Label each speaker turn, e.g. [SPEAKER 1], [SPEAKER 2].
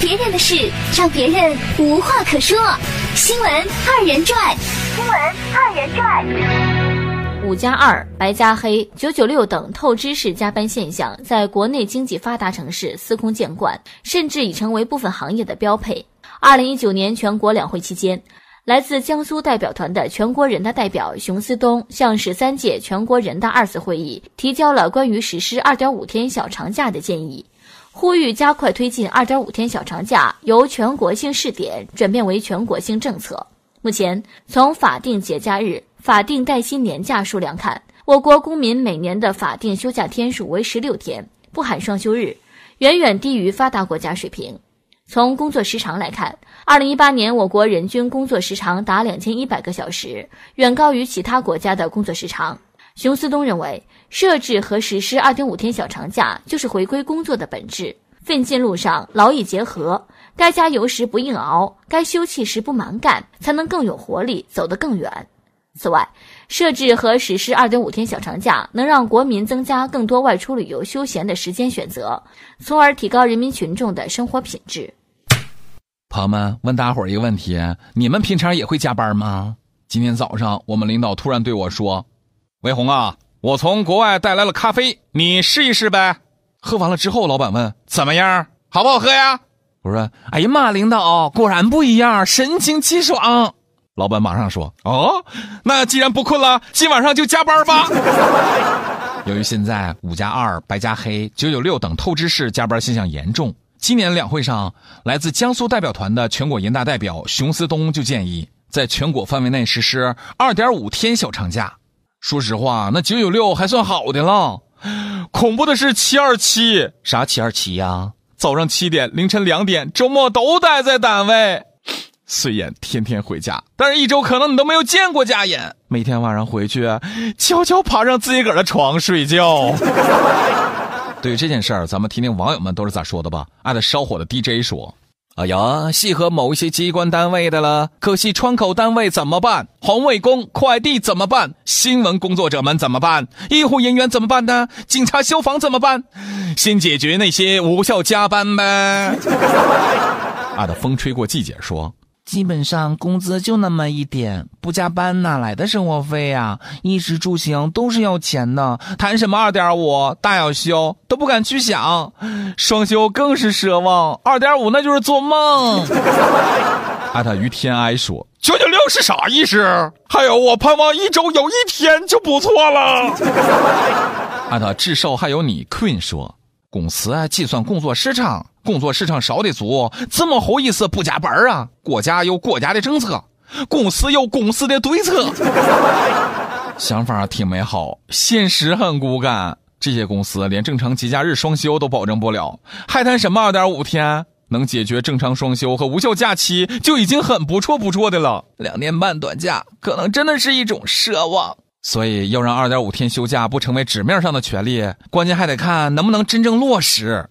[SPEAKER 1] 别人的事让别人无话可说。新闻二人转，新闻二人转。
[SPEAKER 2] 五加二、白加黑、九九六等透支式加班现象，在国内经济发达城市司空见惯，甚至已成为部分行业的标配。二零一九年全国两会期间。来自江苏代表团的全国人大代表熊思东向十三届全国人大二次会议提交了关于实施二点五天小长假的建议，呼吁加快推进二点五天小长假由全国性试点转变为全国性政策。目前，从法定节假日、法定带薪年假数量看，我国公民每年的法定休假天数为十六天，不含双休日，远远低于发达国家水平。从工作时长来看，二零一八年我国人均工作时长达两千一百个小时，远高于其他国家的工作时长。熊思东认为，设置和实施二点五天小长假就是回归工作的本质。奋进路上劳逸结合，该加油时不硬熬，该休憩时不蛮干，才能更有活力，走得更远。此外，设置和实施二点五天小长假，能让国民增加更多外出旅游休闲的时间选择，从而提高人民群众的生活品质。
[SPEAKER 3] 朋友们，问大伙儿一个问题：你们平常也会加班吗？今天早上，我们领导突然对我说：“魏红啊，我从国外带来了咖啡，你试一试呗。”喝完了之后，老板问：“怎么样？好不好喝呀？”我说：“哎呀妈，领导果然不一样，神清气爽。”老板马上说：“哦，那既然不困了，今晚上就加班吧。”由于现在五加二、白加黑、九九六等透支式加班现象严重。今年两会上，来自江苏代表团的全国人大代表熊思东就建议，在全国范围内实施二点五天小长假。说实话，那九九六还算好的了，恐怖的是七二七。啥七二七呀？早上七点，凌晨两点，周末都待在单位。虽然天天回家，但是一周可能你都没有见过家人。每天晚上回去，悄悄爬上自己个儿的床睡觉。对于这件事儿，咱们听听网友们都是咋说的吧。爱的烧火的 DJ 说：“哎呀，系合某一些机关单位的了，可惜窗口单位怎么办？环卫工、快递怎么办？新闻工作者们怎么办？医护人员怎么办呢？警察、消防怎么办？先解决那些无效加班呗。”啊的风吹过季姐说。
[SPEAKER 4] 基本上工资就那么一点，不加班哪来的生活费呀？衣食住行都是要钱的，谈什么二点五大小休都不敢去想，双休更是奢望，二点五那就是做梦。
[SPEAKER 3] 艾特于天哀说：“九九六是啥意思？还有我盼望一周有一天就不错了。”艾特至少还有你 Queen 说。公司啊，计算工作时长，工作时长少的足，怎么好意思不加班啊？国家有国家的政策，公司有公司的对策。想法挺美好，现实很骨感。这些公司连正常节假日双休都保证不了，还谈什么二点五天？能解决正常双休和无效假期，就已经很不错不错的了。
[SPEAKER 4] 两年半短假，可能真的是一种奢望。
[SPEAKER 3] 所以要让二点五天休假不成为纸面上的权利，关键还得看能不能真正落实。